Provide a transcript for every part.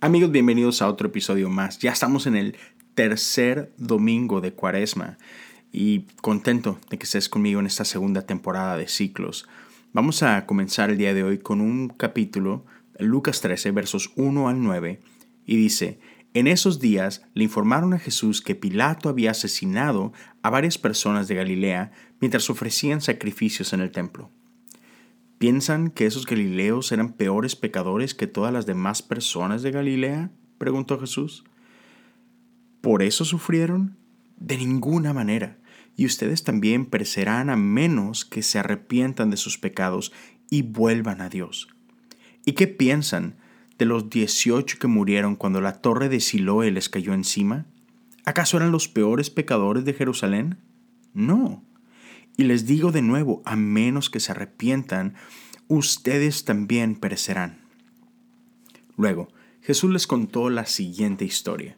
Amigos, bienvenidos a otro episodio más. Ya estamos en el tercer domingo de Cuaresma y contento de que estés conmigo en esta segunda temporada de ciclos. Vamos a comenzar el día de hoy con un capítulo, Lucas 13, versos 1 al 9, y dice, en esos días le informaron a Jesús que Pilato había asesinado a varias personas de Galilea mientras ofrecían sacrificios en el templo. ¿Piensan que esos galileos eran peores pecadores que todas las demás personas de Galilea? preguntó Jesús. ¿Por eso sufrieron? De ninguna manera. Y ustedes también perecerán a menos que se arrepientan de sus pecados y vuelvan a Dios. ¿Y qué piensan de los dieciocho que murieron cuando la torre de Siloé les cayó encima? ¿Acaso eran los peores pecadores de Jerusalén? No. Y les digo de nuevo, a menos que se arrepientan, ustedes también perecerán. Luego, Jesús les contó la siguiente historia.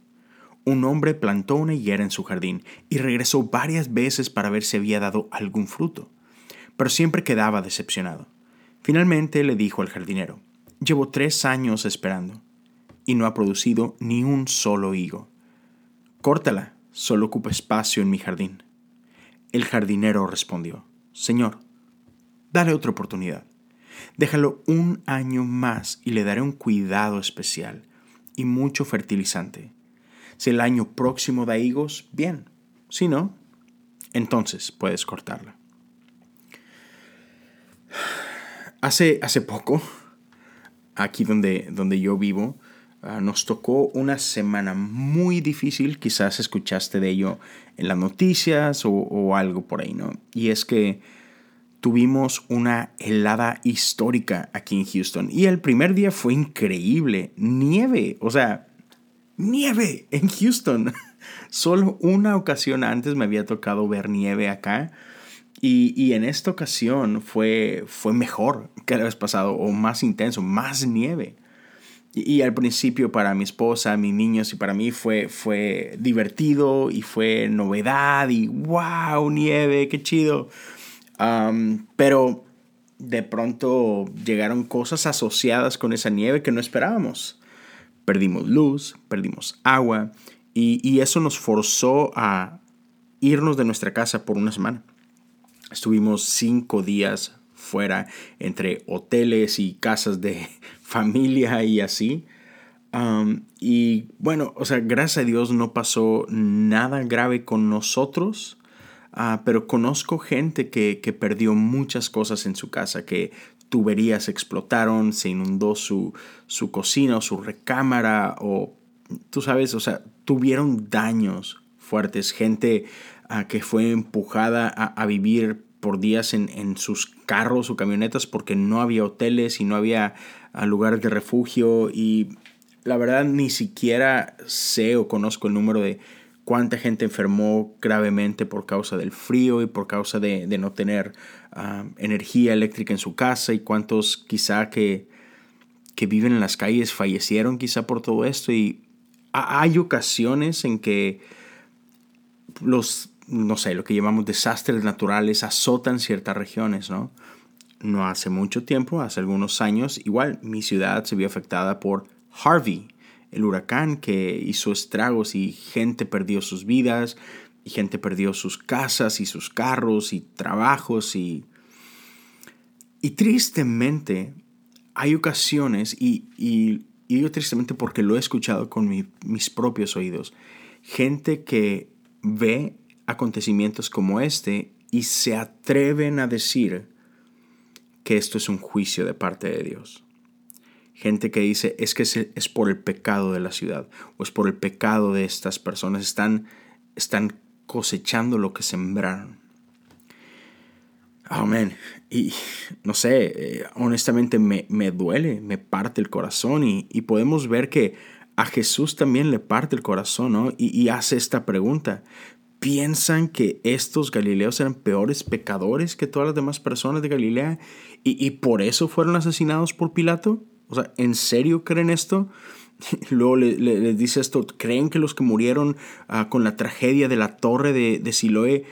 Un hombre plantó una higuera en su jardín y regresó varias veces para ver si había dado algún fruto, pero siempre quedaba decepcionado. Finalmente le dijo al jardinero, Llevo tres años esperando y no ha producido ni un solo higo. Córtala, solo ocupa espacio en mi jardín. El jardinero respondió, Señor, dale otra oportunidad. Déjalo un año más y le daré un cuidado especial y mucho fertilizante. Si el año próximo da higos, bien. Si no, entonces puedes cortarla. Hace, hace poco, aquí donde, donde yo vivo, Ah, nos tocó una semana muy difícil, quizás escuchaste de ello en las noticias o, algo por ahí, ¿no? Y es que tuvimos una helada histórica aquí en Houston y el primer día fue increíble, nieve, o sea, nieve en Houston. Solo una ocasión antes me había tocado ver nieve acá. Y, y, en esta ocasión fue, fue mejor que la vez pasado, o más intenso, más nieve. Y, al principio para mi esposa, mis niños y para mí fue, fue divertido y fue novedad y wow, nieve, qué chido. pero de pronto llegaron cosas asociadas con esa nieve que no esperábamos. Perdimos luz, perdimos agua y, y eso nos forzó a irnos de nuestra casa por una semana. Estuvimos cinco días fuera entre hoteles y casas de familia y así. y bueno, o sea, gracias a Dios no pasó nada grave con nosotros, ah, pero conozco gente que, que, perdió muchas cosas en su casa, que tuberías explotaron, se inundó su, su cocina o su recámara, o tú sabes, o sea, tuvieron daños fuertes, gente ah, que fue empujada a, a vivir por días en, en, sus carros o camionetas porque no había hoteles y no había a lugares de refugio y la verdad ni siquiera sé o conozco el número de cuánta gente enfermó gravemente por causa del frío y por causa de, no tener ah, energía eléctrica en su casa y cuántos quizá que, que viven en las calles fallecieron quizá por todo esto. Y hay ocasiones en que los, no sé, lo que llamamos desastres naturales azotan ciertas regiones, ¿no? no hace mucho tiempo, hace algunos años, igual mi ciudad se vio afectada por Harvey, el huracán que hizo estragos y gente perdió sus vidas, y gente perdió sus casas y sus carros y trabajos y... Y tristemente hay ocasiones, y, y, digo tristemente porque lo he escuchado con mis propios oídos, gente que ve acontecimientos como este y se atreven a decir, que esto es un juicio de parte de Dios. Gente que dice, es que es por el pecado de la ciudad o es por el pecado de estas personas. Están, están cosechando lo que sembraron. Amén. Y no sé, eh, honestamente me, me, duele, me parte el corazón y, podemos ver que a Jesús también le parte el corazón, ¿no? Y hace esta pregunta piensan que estos galileos eran peores pecadores que todas las demás personas de Galilea y, por eso fueron asesinados por Pilato? O sea, ¿en serio creen esto? Luego les dice esto, ¿creen que los que murieron ah, con la tragedia de la torre de, de, Siloé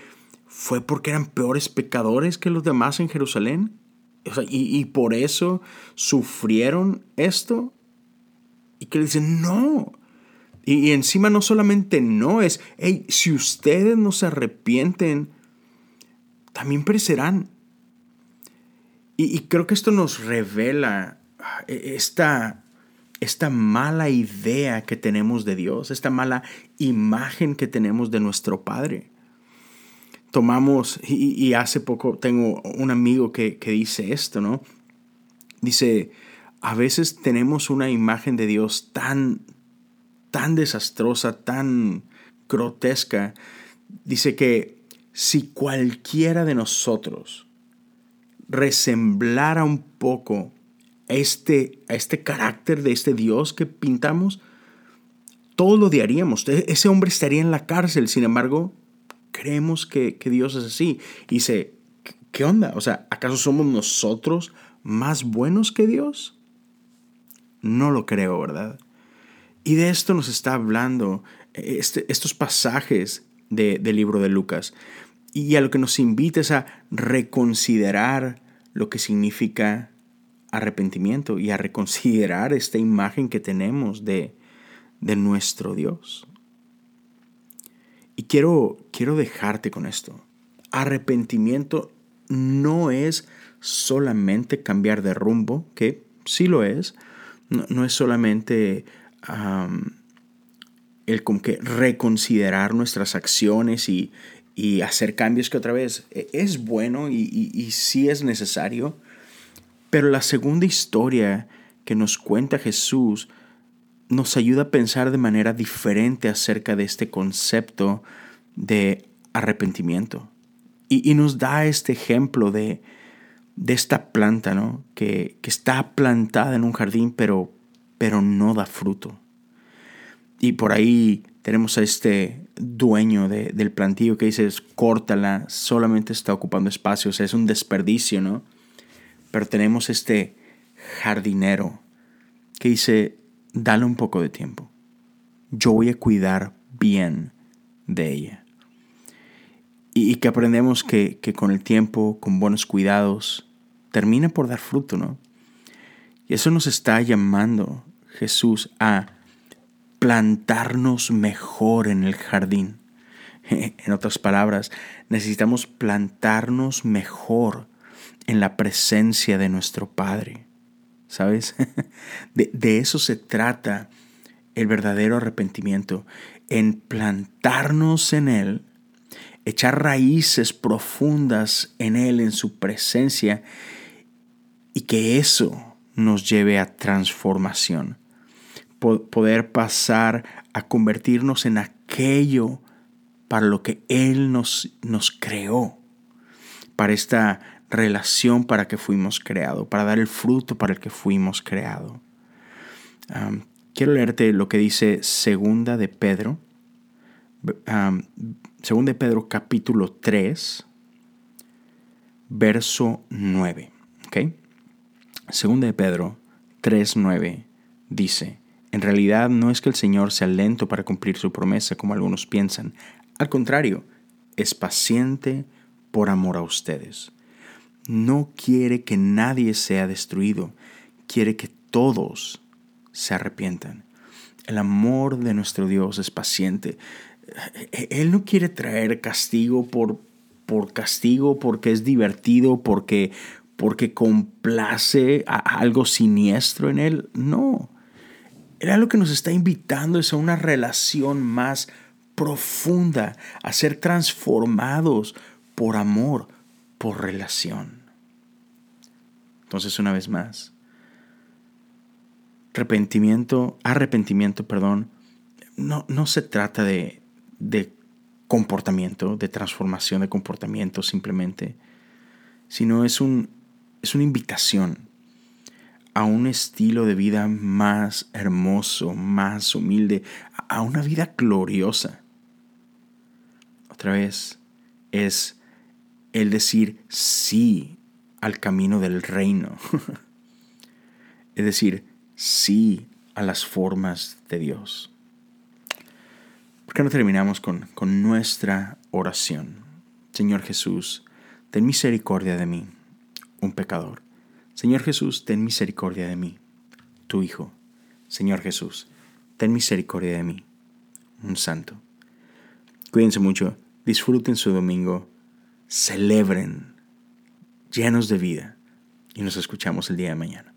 fue porque eran peores pecadores que los demás en Jerusalén? O sea, y, y por eso sufrieron esto? ¿Y que le dicen, no. Y, encima no solamente no, es, hey, si ustedes no se arrepienten, también perecerán. Y, y creo que esto nos revela ah, e, esta, esta mala idea que tenemos de Dios, esta mala imagen que tenemos de nuestro Padre. Tomamos, y, hace poco tengo un amigo que, que dice esto, ¿no? Dice, a veces tenemos una imagen de Dios tan, tan desastrosa, tan grotesca. Dice que si cualquiera de nosotros resemblara un poco este, a este carácter de este Dios que pintamos, todo lo odiaríamos. E, ese hombre estaría en la cárcel, sin embargo, creemos que, que Dios es así. Y dice, ¿qué onda? O sea, ¿acaso somos nosotros más buenos que Dios? No lo creo, ¿verdad? Y de esto nos está hablando este, estos pasajes del libro de Lucas. Y a lo que nos invita es a reconsiderar lo que significa arrepentimiento y a reconsiderar esta imagen que tenemos de, de nuestro Dios. Y quiero, quiero dejarte con esto. Arrepentimiento no es solamente cambiar de rumbo, que sí lo es, no, es solamente el como que reconsiderar nuestras acciones y, hacer cambios que otra vez e, es bueno y, y sí es necesario, pero la segunda historia que nos cuenta Jesús nos ayuda a pensar de manera diferente acerca de este concepto de arrepentimiento. Y, nos da este ejemplo de, de esta planta, ¿no? Que, está plantada en un jardín, pero, pero no da fruto. Y por ahí tenemos a este dueño del plantillo que dice, córtala, solamente está ocupando espacios, es un desperdicio, ¿no? Pero tenemos este jardinero que dice, dale un poco de tiempo. Yo voy a cuidar bien de ella. Y, que aprendemos que, que, con el tiempo, con buenos cuidados, termina por dar fruto, ¿no? Y eso nos está llamando Jesús a plantarnos mejor en el jardín. En otras palabras, necesitamos plantarnos mejor en la presencia de nuestro Padre. ¿Sabes? De, eso se trata el verdadero arrepentimiento, en plantarnos en Él, echar raíces profundas en Él, en su presencia, y que eso nos lleve a transformación. Poder pasar a convertirnos en aquello para lo que Él nos, nos creó, para esta relación para que fuimos creados, para dar el fruto para el que fuimos creados. quiero leerte lo que dice Segunda de Pedro, Segunda de Pedro capítulo 3, verso 9. Segunda de Pedro 3, 9 dice, en realidad no es que el Señor sea lento para cumplir su promesa como algunos piensan, al contrario, es paciente por amor a ustedes no quiere que nadie sea destruido, quiere que todos se arrepientan. El amor de nuestro Dios es paciente. Él no quiere traer castigo por, por castigo, porque es divertido, porque, porque complace a algo siniestro en Él. No. Él lo que nos está invitando es a una relación más profunda, a ser transformados por amor, por relación. Entonces, una vez más, arrepentimiento, arrepentimiento, perdón, no, no se trata de, de comportamiento, de transformación de comportamiento simplemente, sino es, un, es una invitación a un estilo de vida más hermoso, más humilde, a una vida gloriosa. Otra vez, es el decir sí al camino del reino. es decir, sí a las formas de Dios. ¿Por qué no terminamos con, con nuestra oración? Señor Jesús, ten misericordia de mí, un pecador. Señor Jesús, ten misericordia de mí, tu Hijo. Señor Jesús, ten misericordia de mí, un santo. Cuídense mucho, disfruten su domingo, celebren, llenos de vida, y nos escuchamos el día de mañana.